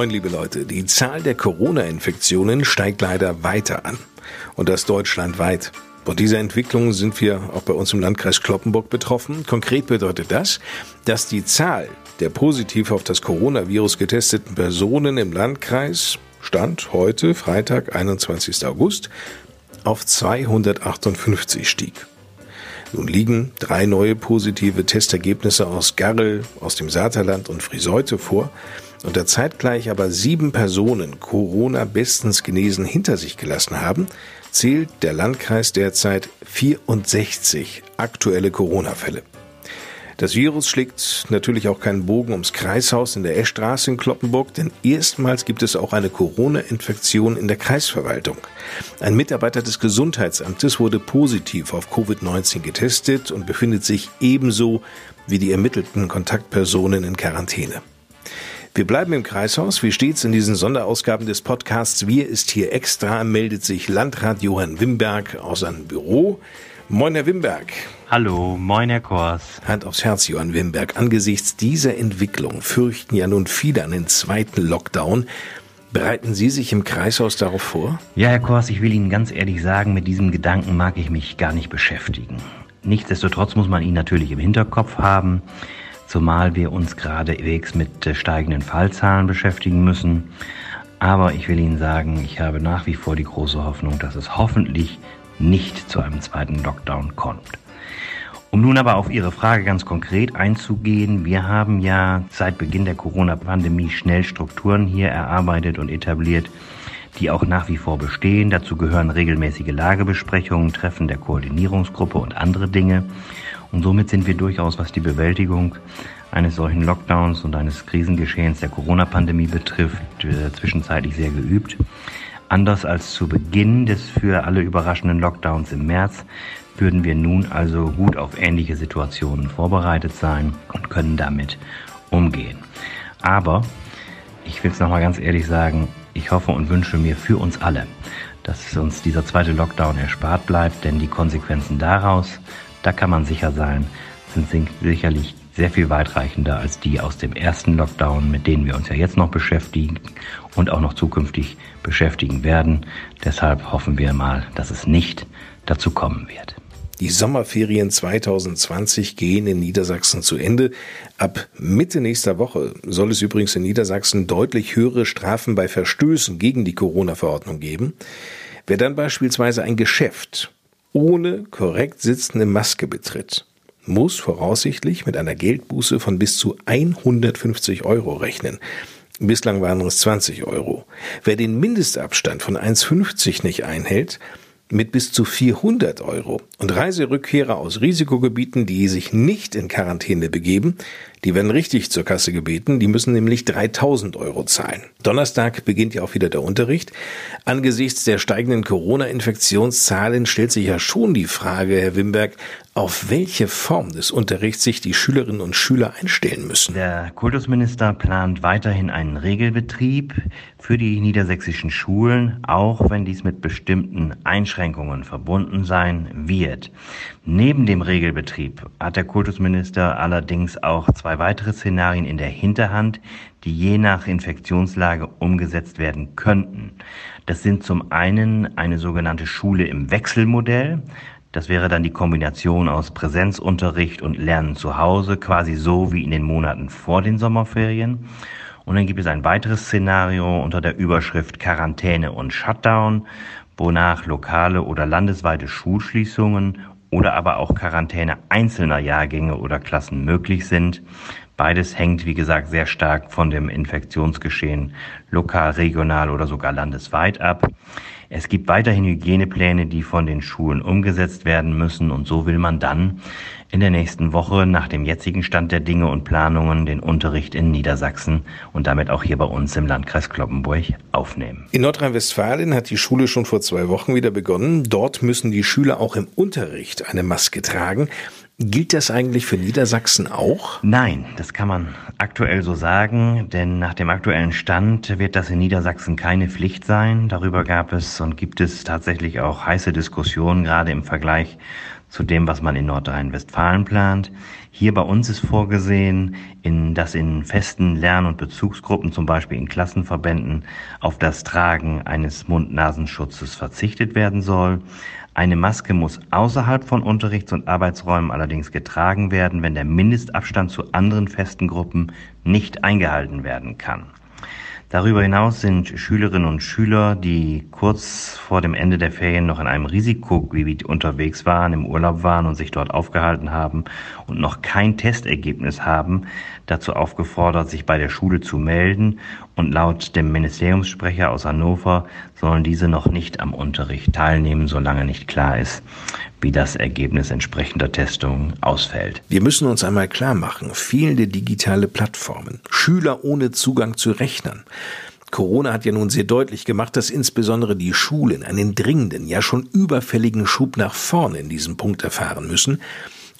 Moin, liebe Leute. Die Zahl der Corona-Infektionen steigt leider weiter an. Und das deutschlandweit. Von dieser Entwicklung sind wir auch bei uns im Landkreis Kloppenburg betroffen. Konkret bedeutet das, dass die Zahl der positiv auf das Coronavirus getesteten Personen im Landkreis Stand heute, Freitag, 21. August, auf 258 stieg. Nun liegen drei neue positive Testergebnisse aus Garrel, aus dem Saterland und Friseute vor und da zeitgleich aber sieben Personen Corona bestens genesen hinter sich gelassen haben, zählt der Landkreis derzeit 64 aktuelle Corona-Fälle. Das Virus schlägt natürlich auch keinen Bogen ums Kreishaus in der Eschstraße in Kloppenburg, denn erstmals gibt es auch eine Corona-Infektion in der Kreisverwaltung. Ein Mitarbeiter des Gesundheitsamtes wurde positiv auf Covid-19 getestet und befindet sich ebenso wie die ermittelten Kontaktpersonen in Quarantäne. Wir bleiben im Kreishaus. Wie stets in diesen Sonderausgaben des Podcasts Wir ist hier extra, meldet sich Landrat Johann Wimberg aus seinem Büro. Moin, Herr Wimberg. Hallo, moin, Herr Kors. Hand aufs Herz, Johann Wimberg. Angesichts dieser Entwicklung fürchten ja nun viele einen zweiten Lockdown. Bereiten Sie sich im Kreishaus darauf vor? Ja, Herr Kors, ich will Ihnen ganz ehrlich sagen, mit diesem Gedanken mag ich mich gar nicht beschäftigen. Nichtsdestotrotz muss man ihn natürlich im Hinterkopf haben zumal wir uns geradewegs mit äh, steigenden Fallzahlen beschäftigen müssen. Aber ich will Ihnen sagen, ich habe nach wie vor die große Hoffnung, dass es hoffentlich nicht zu einem zweiten Lockdown kommt. Um nun aber auf Ihre Frage ganz konkret einzugehen, wir haben ja seit Beginn der Corona-Pandemie schnell Strukturen hier erarbeitet und etabliert, die auch nach wie vor bestehen. Dazu gehören regelmäßige Lagebesprechungen, Treffen der Koordinierungsgruppe und andere Dinge. Und somit sind wir durchaus, was die Bewältigung eines solchen Lockdowns und eines Krisengeschehens der Corona-Pandemie betrifft, äh, zwischenzeitlich sehr geübt. Anders als zu Beginn des für alle überraschenden Lockdowns im März würden wir nun also gut auf ähnliche Situationen vorbereitet sein und können damit umgehen. Aber ich will es nochmal ganz ehrlich sagen, ich hoffe und wünsche mir für uns alle, dass uns dieser zweite Lockdown erspart bleibt, denn die Konsequenzen daraus da kann man sicher sein, sind sicherlich sehr viel weitreichender als die aus dem ersten Lockdown, mit denen wir uns ja jetzt noch beschäftigen und auch noch zukünftig beschäftigen werden. Deshalb hoffen wir mal, dass es nicht dazu kommen wird. Die Sommerferien 2020 gehen in Niedersachsen zu Ende. Ab Mitte nächster Woche soll es übrigens in Niedersachsen deutlich höhere Strafen bei Verstößen gegen die Corona-Verordnung geben. Wer dann beispielsweise ein Geschäft ohne korrekt sitzende Maske betritt, muss voraussichtlich mit einer Geldbuße von bis zu 150 Euro rechnen. Bislang waren es 20 Euro. Wer den Mindestabstand von 1,50 nicht einhält, mit bis zu 400 Euro. Und Reiserückkehrer aus Risikogebieten, die sich nicht in Quarantäne begeben, die werden richtig zur Kasse gebeten, die müssen nämlich 3000 Euro zahlen. Donnerstag beginnt ja auch wieder der Unterricht. Angesichts der steigenden Corona-Infektionszahlen stellt sich ja schon die Frage, Herr Wimberg, auf welche Form des Unterrichts sich die Schülerinnen und Schüler einstellen müssen. Der Kultusminister plant weiterhin einen Regelbetrieb für die niedersächsischen Schulen, auch wenn dies mit bestimmten Einschränkungen verbunden sein wird. Neben dem Regelbetrieb hat der Kultusminister allerdings auch zwei weitere Szenarien in der Hinterhand, die je nach Infektionslage umgesetzt werden könnten. Das sind zum einen eine sogenannte Schule im Wechselmodell. Das wäre dann die Kombination aus Präsenzunterricht und Lernen zu Hause, quasi so wie in den Monaten vor den Sommerferien. Und dann gibt es ein weiteres Szenario unter der Überschrift Quarantäne und Shutdown, wonach lokale oder landesweite Schulschließungen oder aber auch Quarantäne einzelner Jahrgänge oder Klassen möglich sind. Beides hängt, wie gesagt, sehr stark von dem Infektionsgeschehen lokal, regional oder sogar landesweit ab. Es gibt weiterhin Hygienepläne, die von den Schulen umgesetzt werden müssen und so will man dann in der nächsten Woche nach dem jetzigen Stand der Dinge und Planungen den Unterricht in Niedersachsen und damit auch hier bei uns im Landkreis Kloppenburg aufnehmen. In Nordrhein-Westfalen hat die Schule schon vor zwei Wochen wieder begonnen. Dort müssen die Schüler auch im Unterricht eine Maske tragen. Gilt das eigentlich für Niedersachsen auch? Nein, das kann man aktuell so sagen, denn nach dem aktuellen Stand wird das in Niedersachsen keine Pflicht sein. Darüber gab es und gibt es tatsächlich auch heiße Diskussionen, gerade im Vergleich zu dem, was man in Nordrhein-Westfalen plant. Hier bei uns ist vorgesehen, in, dass in festen Lern- und Bezugsgruppen, zum Beispiel in Klassenverbänden, auf das Tragen eines Mund-Nasenschutzes verzichtet werden soll. Eine Maske muss außerhalb von Unterrichts- und Arbeitsräumen allerdings getragen werden, wenn der Mindestabstand zu anderen festen Gruppen nicht eingehalten werden kann. Darüber hinaus sind Schülerinnen und Schüler, die kurz vor dem Ende der Ferien noch in einem Risikogebiet unterwegs waren, im Urlaub waren und sich dort aufgehalten haben und noch kein Testergebnis haben, dazu aufgefordert, sich bei der Schule zu melden. Und laut dem Ministeriumssprecher aus Hannover sollen diese noch nicht am Unterricht teilnehmen, solange nicht klar ist, wie das Ergebnis entsprechender Testungen ausfällt. Wir müssen uns einmal klar machen, fehlende digitale Plattformen, Schüler ohne Zugang zu Rechnern. Corona hat ja nun sehr deutlich gemacht, dass insbesondere die Schulen einen dringenden, ja schon überfälligen Schub nach vorne in diesem Punkt erfahren müssen.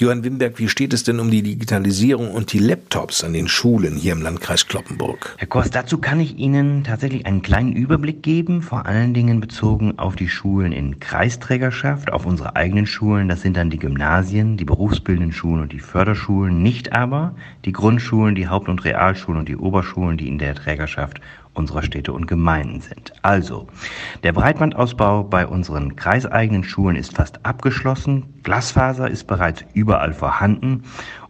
Johann Wimberg, wie steht es denn um die Digitalisierung und die Laptops an den Schulen hier im Landkreis Kloppenburg? Herr Kost, dazu kann ich Ihnen tatsächlich einen kleinen Überblick geben, vor allen Dingen bezogen auf die Schulen in Kreisträgerschaft, auf unsere eigenen Schulen. Das sind dann die Gymnasien, die berufsbildenden Schulen und die Förderschulen, nicht aber die Grundschulen, die Haupt- und Realschulen und die Oberschulen, die in der Trägerschaft unserer Städte und Gemeinden sind. Also, der Breitbandausbau bei unseren kreiseigenen Schulen ist fast abgeschlossen. Glasfaser ist bereits überall vorhanden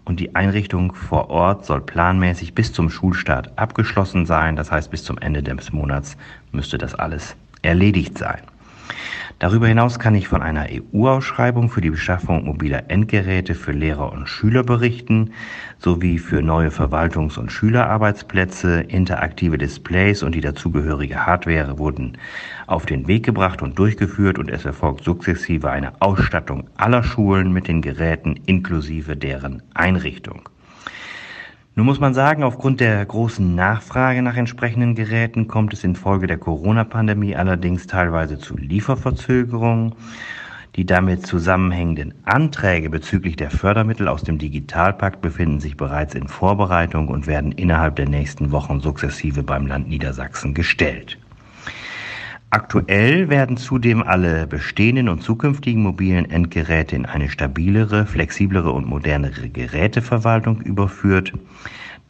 und die Einrichtung vor Ort soll planmäßig bis zum Schulstart abgeschlossen sein. Das heißt, bis zum Ende des Monats müsste das alles erledigt sein. Darüber hinaus kann ich von einer EU-Ausschreibung für die Beschaffung mobiler Endgeräte für Lehrer und Schüler berichten, sowie für neue Verwaltungs- und Schülerarbeitsplätze. Interaktive Displays und die dazugehörige Hardware wurden auf den Weg gebracht und durchgeführt und es erfolgt sukzessive eine Ausstattung aller Schulen mit den Geräten inklusive deren Einrichtung. Nun muss man sagen, aufgrund der großen Nachfrage nach entsprechenden Geräten kommt es infolge der Corona-Pandemie allerdings teilweise zu Lieferverzögerungen. Die damit zusammenhängenden Anträge bezüglich der Fördermittel aus dem Digitalpakt befinden sich bereits in Vorbereitung und werden innerhalb der nächsten Wochen sukzessive beim Land Niedersachsen gestellt. Aktuell werden zudem alle bestehenden und zukünftigen mobilen Endgeräte in eine stabilere, flexiblere und modernere Geräteverwaltung überführt.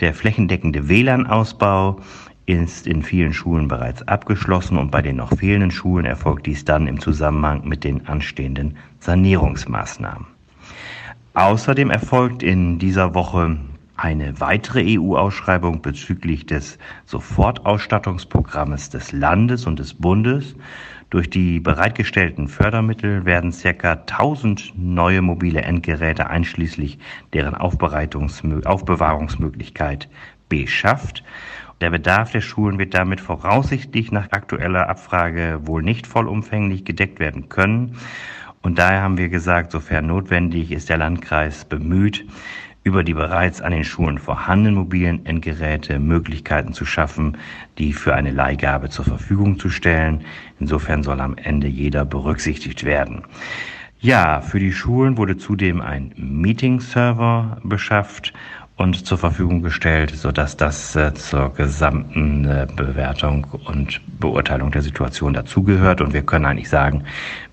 Der flächendeckende WLAN-Ausbau ist in vielen Schulen bereits abgeschlossen und bei den noch fehlenden Schulen erfolgt dies dann im Zusammenhang mit den anstehenden Sanierungsmaßnahmen. Außerdem erfolgt in dieser Woche eine weitere EU-Ausschreibung bezüglich des Sofortausstattungsprogrammes des Landes und des Bundes. Durch die bereitgestellten Fördermittel werden circa 1000 neue mobile Endgeräte einschließlich deren Aufbewahrungsmöglichkeit beschafft. Der Bedarf der Schulen wird damit voraussichtlich nach aktueller Abfrage wohl nicht vollumfänglich gedeckt werden können. Und daher haben wir gesagt, sofern notwendig ist der Landkreis bemüht, über die bereits an den Schulen vorhandenen mobilen Endgeräte Möglichkeiten zu schaffen, die für eine Leihgabe zur Verfügung zu stellen. Insofern soll am Ende jeder berücksichtigt werden. Ja, für die Schulen wurde zudem ein Meeting-Server beschafft und zur Verfügung gestellt, sodass das äh, zur gesamten äh, Bewertung und Beurteilung der Situation dazugehört. Und wir können eigentlich sagen,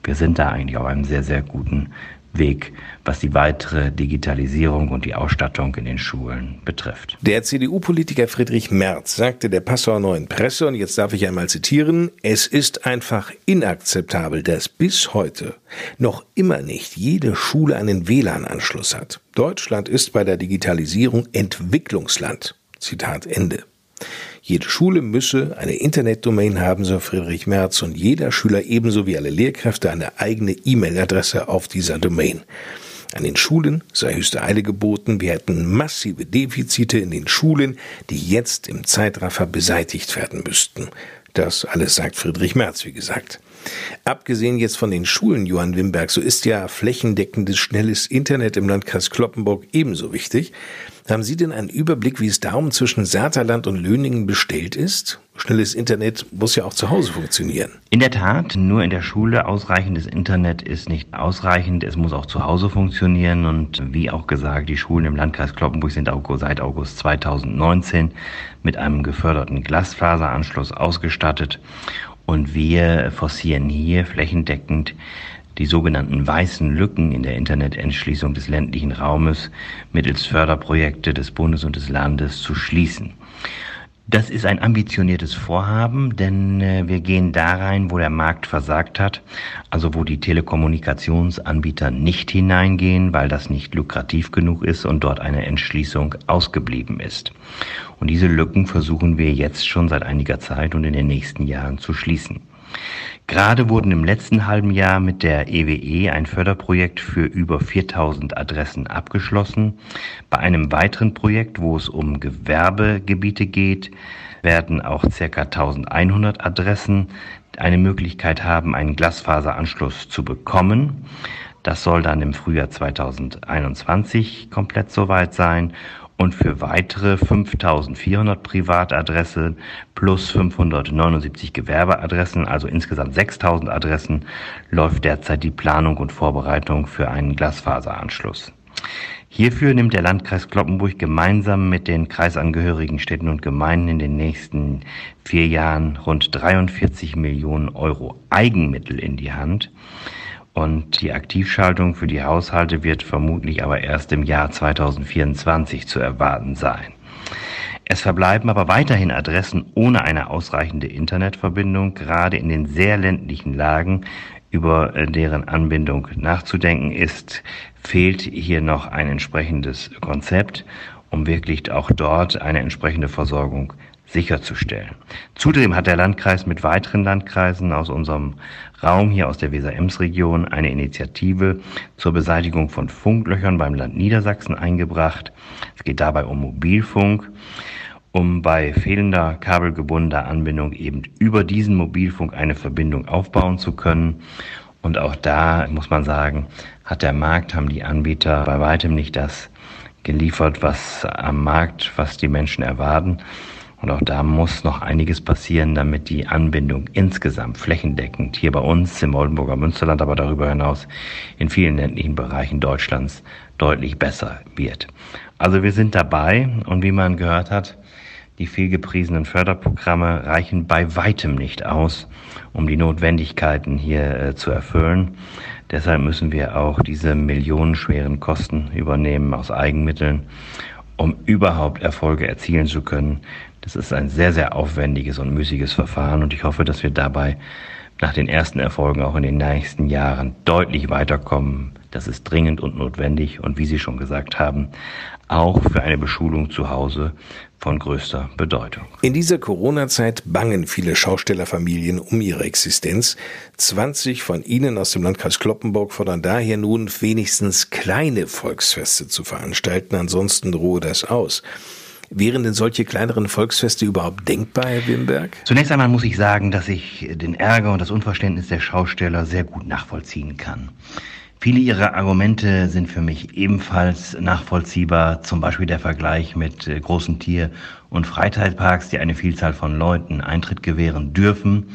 wir sind da eigentlich auf einem sehr, sehr guten Weg, was die weitere Digitalisierung und die Ausstattung in den Schulen betrifft. Der CDU-Politiker Friedrich Merz sagte der Passauer Neuen Presse, und jetzt darf ich einmal zitieren, es ist einfach inakzeptabel, dass bis heute noch immer nicht jede Schule einen WLAN-Anschluss hat. Deutschland ist bei der Digitalisierung Entwicklungsland. Zitat Ende. Jede Schule müsse eine Internetdomain haben, so Friedrich Merz, und jeder Schüler ebenso wie alle Lehrkräfte eine eigene E-Mail-Adresse auf dieser Domain. An den Schulen sei höchste Eile geboten. Wir hätten massive Defizite in den Schulen, die jetzt im Zeitraffer beseitigt werden müssten. Das alles sagt Friedrich Merz, wie gesagt. Abgesehen jetzt von den Schulen, Johann Wimberg, so ist ja flächendeckendes schnelles Internet im Landkreis Kloppenburg ebenso wichtig. Haben Sie denn einen Überblick, wie es darum zwischen Saterland und Löningen bestellt ist? Schnelles Internet muss ja auch zu Hause funktionieren. In der Tat, nur in der Schule ausreichendes Internet ist nicht ausreichend. Es muss auch zu Hause funktionieren. Und wie auch gesagt, die Schulen im Landkreis Kloppenburg sind seit August 2019 mit einem geförderten Glasfaseranschluss ausgestattet. Und wir forcieren hier flächendeckend die sogenannten weißen Lücken in der Internetentschließung des ländlichen Raumes mittels Förderprojekte des Bundes und des Landes zu schließen. Das ist ein ambitioniertes Vorhaben, denn äh, wir gehen da rein, wo der Markt versagt hat, also wo die Telekommunikationsanbieter nicht hineingehen, weil das nicht lukrativ genug ist und dort eine Entschließung ausgeblieben ist. Und diese Lücken versuchen wir jetzt schon seit einiger Zeit und in den nächsten Jahren zu schließen. Gerade wurden im letzten halben Jahr mit der EWE e ein Förderprojekt für über 4000 Adressen abgeschlossen. Bei einem weiteren Projekt, wo es um Gewerbegebiete geht, werden auch ca. 1100 Adressen eine Möglichkeit haben, einen Glasfaseranschluss zu bekommen. Das soll dann im Frühjahr 2021 komplett soweit sein und für weitere 5400 Privatadressen plus 579 Gewerbeadressen, also insgesamt 6000 Adressen, läuft derzeit die Planung und Vorbereitung für einen Glasfaseranschluss. Hierfür nimmt der Landkreis Kloppenburg gemeinsam mit den kreisangehörigen Städten und Gemeinden in den nächsten vier Jahren rund 43 Millionen Euro Eigenmittel in die Hand. Und die Aktivschaltung für die Haushalte wird vermutlich aber erst im Jahr 2024 zu erwarten sein. Es verbleiben aber weiterhin Adressen ohne eine ausreichende Internetverbindung, gerade in den sehr ländlichen Lagen, über deren Anbindung nachzudenken ist, fehlt hier noch ein entsprechendes Konzept, um wirklich auch dort eine entsprechende Versorgung sicherzustellen. Zudem hat der Landkreis mit weiteren Landkreisen aus unserem Raum hier aus der Weser-Ems-Region eine Initiative zur Beseitigung von Funklöchern beim Land Niedersachsen eingebracht. Es geht dabei um Mobilfunk, um bei fehlender kabelgebundener Anbindung eben über diesen Mobilfunk eine Verbindung aufbauen zu können. Und auch da muss man sagen, hat der Markt, haben die Anbieter bei weitem nicht das geliefert, was am Markt, was die Menschen erwarten. Und auch da muss noch einiges passieren, damit die Anbindung insgesamt flächendeckend hier bei uns im Oldenburger Münsterland, aber darüber hinaus in vielen ländlichen Bereichen Deutschlands deutlich besser wird. Also wir sind dabei und wie man gehört hat, die vielgepriesenen Förderprogramme reichen bei weitem nicht aus, um die Notwendigkeiten hier äh, zu erfüllen. Deshalb müssen wir auch diese millionenschweren Kosten übernehmen aus Eigenmitteln, um überhaupt Erfolge erzielen zu können, das ist ein sehr, sehr aufwendiges und müßiges Verfahren und ich hoffe, dass wir dabei nach den ersten Erfolgen auch in den nächsten Jahren deutlich weiterkommen. Das ist dringend und notwendig und wie Sie schon gesagt haben, auch für eine Beschulung zu Hause von größter Bedeutung. In dieser Corona-Zeit bangen viele Schaustellerfamilien um ihre Existenz. 20 von ihnen aus dem Landkreis Kloppenburg fordern daher nun wenigstens kleine Volksfeste zu veranstalten, ansonsten drohe das aus. Wären denn solche kleineren Volksfeste überhaupt denkbar, Herr Wimberg? Zunächst einmal muss ich sagen, dass ich den Ärger und das Unverständnis der Schausteller sehr gut nachvollziehen kann. Viele ihrer Argumente sind für mich ebenfalls nachvollziehbar, zum Beispiel der Vergleich mit äh, großen Tier- und Freizeitparks, die eine Vielzahl von Leuten Eintritt gewähren dürfen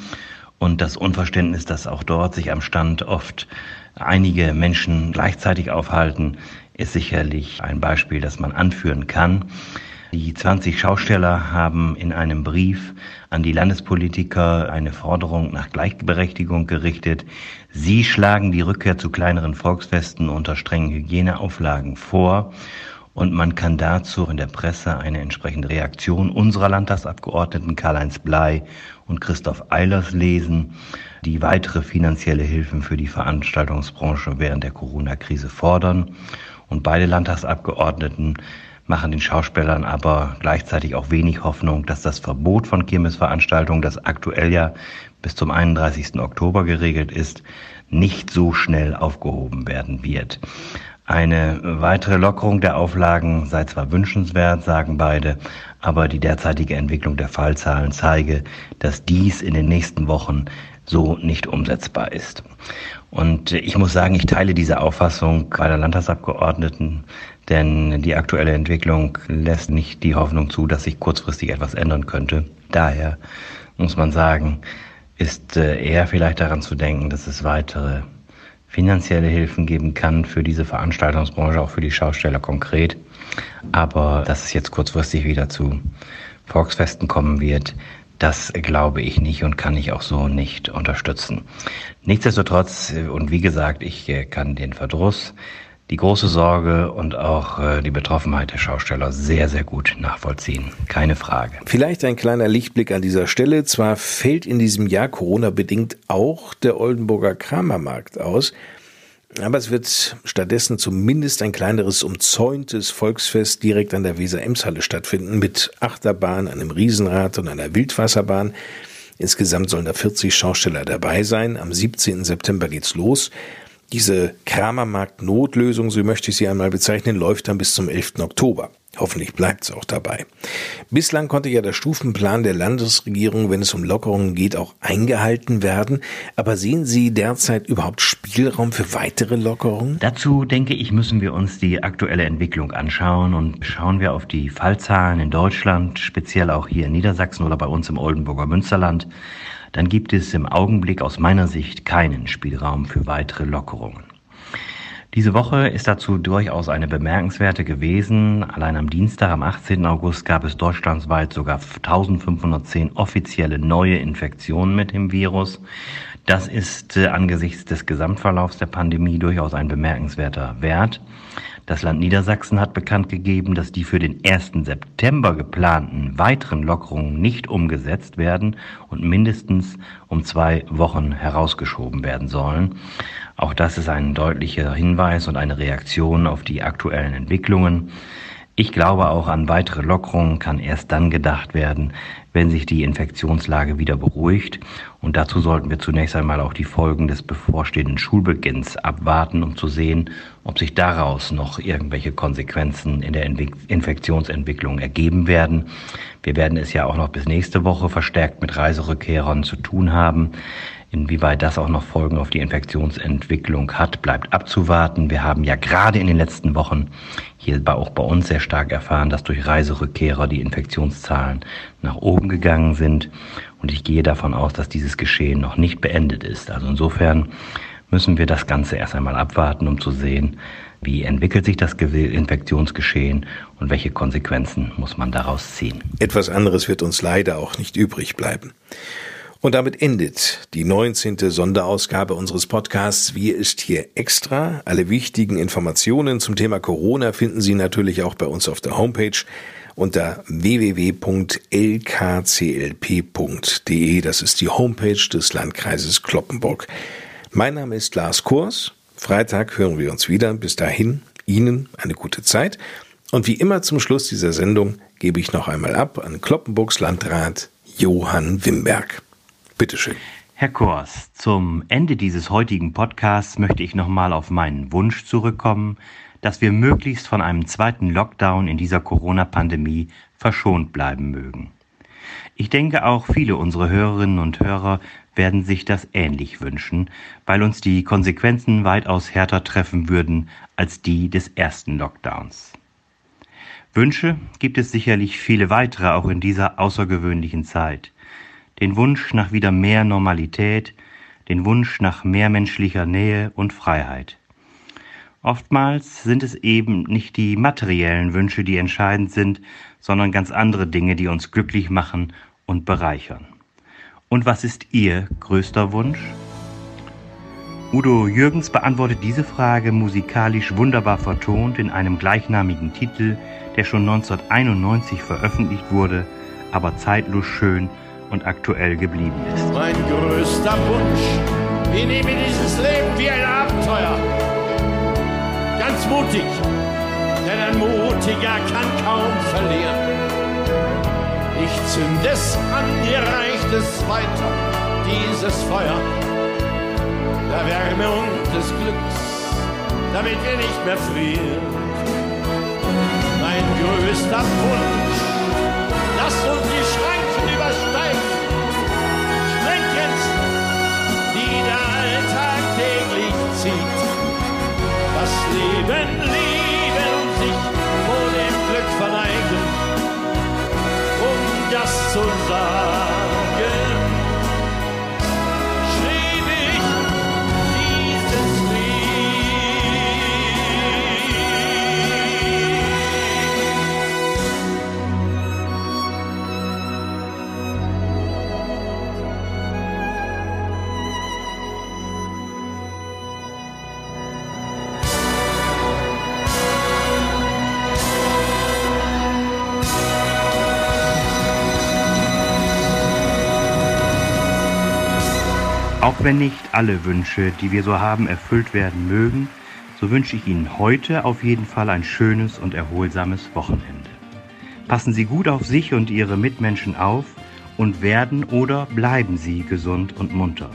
und das Unverständnis, dass auch dort sich am Stand oft einige Menschen gleichzeitig aufhalten, ist sicherlich ein Beispiel, das man anführen kann. Die 20 Schausteller haben in einem Brief an die Landespolitiker eine Forderung nach Gleichberechtigung gerichtet. Sie schlagen die Rückkehr zu kleineren Volksfesten unter strengen Hygieneauflagen vor. Und man kann dazu in der Presse eine entsprechende Reaktion unserer Landtagsabgeordneten Karl-Heinz Blei und Christoph Eilers lesen, die weitere finanzielle Hilfen für die Veranstaltungsbranche während der Corona-Krise fordern. Und beide Landtagsabgeordneten machen den Schauspielern aber gleichzeitig auch wenig Hoffnung, dass das Verbot von Kirmesveranstaltungen, das aktuell ja bis zum 31. Oktober geregelt ist, nicht so schnell aufgehoben werden wird. Eine weitere Lockerung der Auflagen sei zwar wünschenswert, sagen beide, aber die derzeitige Entwicklung der Fallzahlen zeige, dass dies in den nächsten Wochen so nicht umsetzbar ist. Und ich muss sagen, ich teile diese Auffassung bei der Landtagsabgeordneten, denn die aktuelle Entwicklung lässt nicht die Hoffnung zu, dass sich kurzfristig etwas ändern könnte. Daher muss man sagen, ist äh, eher vielleicht daran zu denken, dass es weitere finanzielle Hilfen geben kann für diese Veranstaltungsbranche, auch für die Schausteller konkret. Aber dass es jetzt kurzfristig wieder zu Volksfesten kommen wird, das glaube ich nicht und kann ich auch so nicht unterstützen. Nichtsdestotrotz, und wie gesagt, ich äh, kann den Verdruss die große Sorge und auch äh, die Betroffenheit der Schausteller sehr, sehr gut nachvollziehen. Keine Frage. Vielleicht ein kleiner Lichtblick an dieser Stelle. Zwar fällt in diesem Jahr Corona-bedingt auch der Oldenburger Kramermarkt aus, aber es wird stattdessen zumindest ein kleineres umzäuntes Volksfest direkt an der Weser-Ems-Halle stattfinden mit Achterbahn, einem Riesenrad und einer Wildwasserbahn. Insgesamt sollen da 40 Schausteller dabei sein. Am 17. September geht's los. Diese Kramermarkt-Notlösung, so möchte ich sie einmal bezeichnen, läuft dann bis zum 11. Oktober. Hoffentlich bleibt es auch dabei. Bislang konnte ja der Stufenplan der Landesregierung, wenn es um Lockerungen geht, auch eingehalten werden. Aber sehen Sie derzeit überhaupt Spielraum für weitere Lockerungen? Dazu denke ich, müssen wir uns die aktuelle Entwicklung anschauen und schauen wir auf die Fallzahlen in Deutschland, speziell auch hier in Niedersachsen oder bei uns im Oldenburger Münsterland dann gibt es im Augenblick aus meiner Sicht keinen Spielraum für weitere Lockerungen. Diese Woche ist dazu durchaus eine bemerkenswerte gewesen. Allein am Dienstag, am 18. August, gab es deutschlandweit sogar 1510 offizielle neue Infektionen mit dem Virus. Das ist äh, angesichts des Gesamtverlaufs der Pandemie durchaus ein bemerkenswerter Wert. Das Land Niedersachsen hat bekannt gegeben, dass die für den 1. September geplanten weiteren Lockerungen nicht umgesetzt werden und mindestens um zwei Wochen herausgeschoben werden sollen. Auch das ist ein deutlicher Hinweis und eine Reaktion auf die aktuellen Entwicklungen. Ich glaube auch an weitere Lockerungen kann erst dann gedacht werden, wenn sich die Infektionslage wieder beruhigt. Und dazu sollten wir zunächst einmal auch die Folgen des bevorstehenden Schulbeginns abwarten, um zu sehen, ob sich daraus noch irgendwelche Konsequenzen in der Infektionsentwicklung ergeben werden. Wir werden es ja auch noch bis nächste Woche verstärkt mit Reiserückkehrern zu tun haben. Inwieweit das auch noch Folgen auf die Infektionsentwicklung hat, bleibt abzuwarten. Wir haben ja gerade in den letzten Wochen hier auch bei uns sehr stark erfahren, dass durch Reiserückkehrer die Infektionszahlen nach oben gegangen sind. Und ich gehe davon aus, dass dieses Geschehen noch nicht beendet ist. Also insofern müssen wir das Ganze erst einmal abwarten, um zu sehen, wie entwickelt sich das Infektionsgeschehen und welche Konsequenzen muss man daraus ziehen. Etwas anderes wird uns leider auch nicht übrig bleiben. Und damit endet die 19. Sonderausgabe unseres Podcasts Wir ist hier extra. Alle wichtigen Informationen zum Thema Corona finden Sie natürlich auch bei uns auf der Homepage unter www.lkclp.de. Das ist die Homepage des Landkreises Kloppenburg. Mein Name ist Lars Kurs. Freitag hören wir uns wieder. Bis dahin Ihnen eine gute Zeit. Und wie immer zum Schluss dieser Sendung gebe ich noch einmal ab an Kloppenburgs Landrat Johann Wimberg. Bitteschön. Herr Kors, zum Ende dieses heutigen Podcasts möchte ich nochmal auf meinen Wunsch zurückkommen, dass wir möglichst von einem zweiten Lockdown in dieser Corona-Pandemie verschont bleiben mögen. Ich denke auch viele unserer Hörerinnen und Hörer werden sich das ähnlich wünschen, weil uns die Konsequenzen weitaus härter treffen würden als die des ersten Lockdowns. Wünsche gibt es sicherlich viele weitere auch in dieser außergewöhnlichen Zeit den Wunsch nach wieder mehr Normalität, den Wunsch nach mehr menschlicher Nähe und Freiheit. Oftmals sind es eben nicht die materiellen Wünsche, die entscheidend sind, sondern ganz andere Dinge, die uns glücklich machen und bereichern. Und was ist Ihr größter Wunsch? Udo Jürgens beantwortet diese Frage musikalisch wunderbar vertont in einem gleichnamigen Titel, der schon 1991 veröffentlicht wurde, aber zeitlos schön und aktuell geblieben ist. Mein größter Wunsch, ich nehme dieses Leben wie ein Abenteuer. Ganz mutig, denn ein Mutiger kann kaum verlieren. Ich zünd es an, ihr reicht es weiter, dieses Feuer, der Wärme und des Glücks. damit wir nicht mehr frieren. Mein größter Wunsch, Leben lieben und sich vor dem Glück verneigen, um das zu sagen. Auch wenn nicht alle Wünsche, die wir so haben, erfüllt werden mögen, so wünsche ich Ihnen heute auf jeden Fall ein schönes und erholsames Wochenende. Passen Sie gut auf sich und Ihre Mitmenschen auf und werden oder bleiben Sie gesund und munter.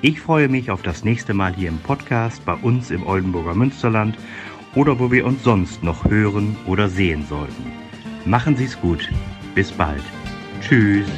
Ich freue mich auf das nächste Mal hier im Podcast bei uns im Oldenburger Münsterland oder wo wir uns sonst noch hören oder sehen sollten. Machen Sie es gut. Bis bald. Tschüss.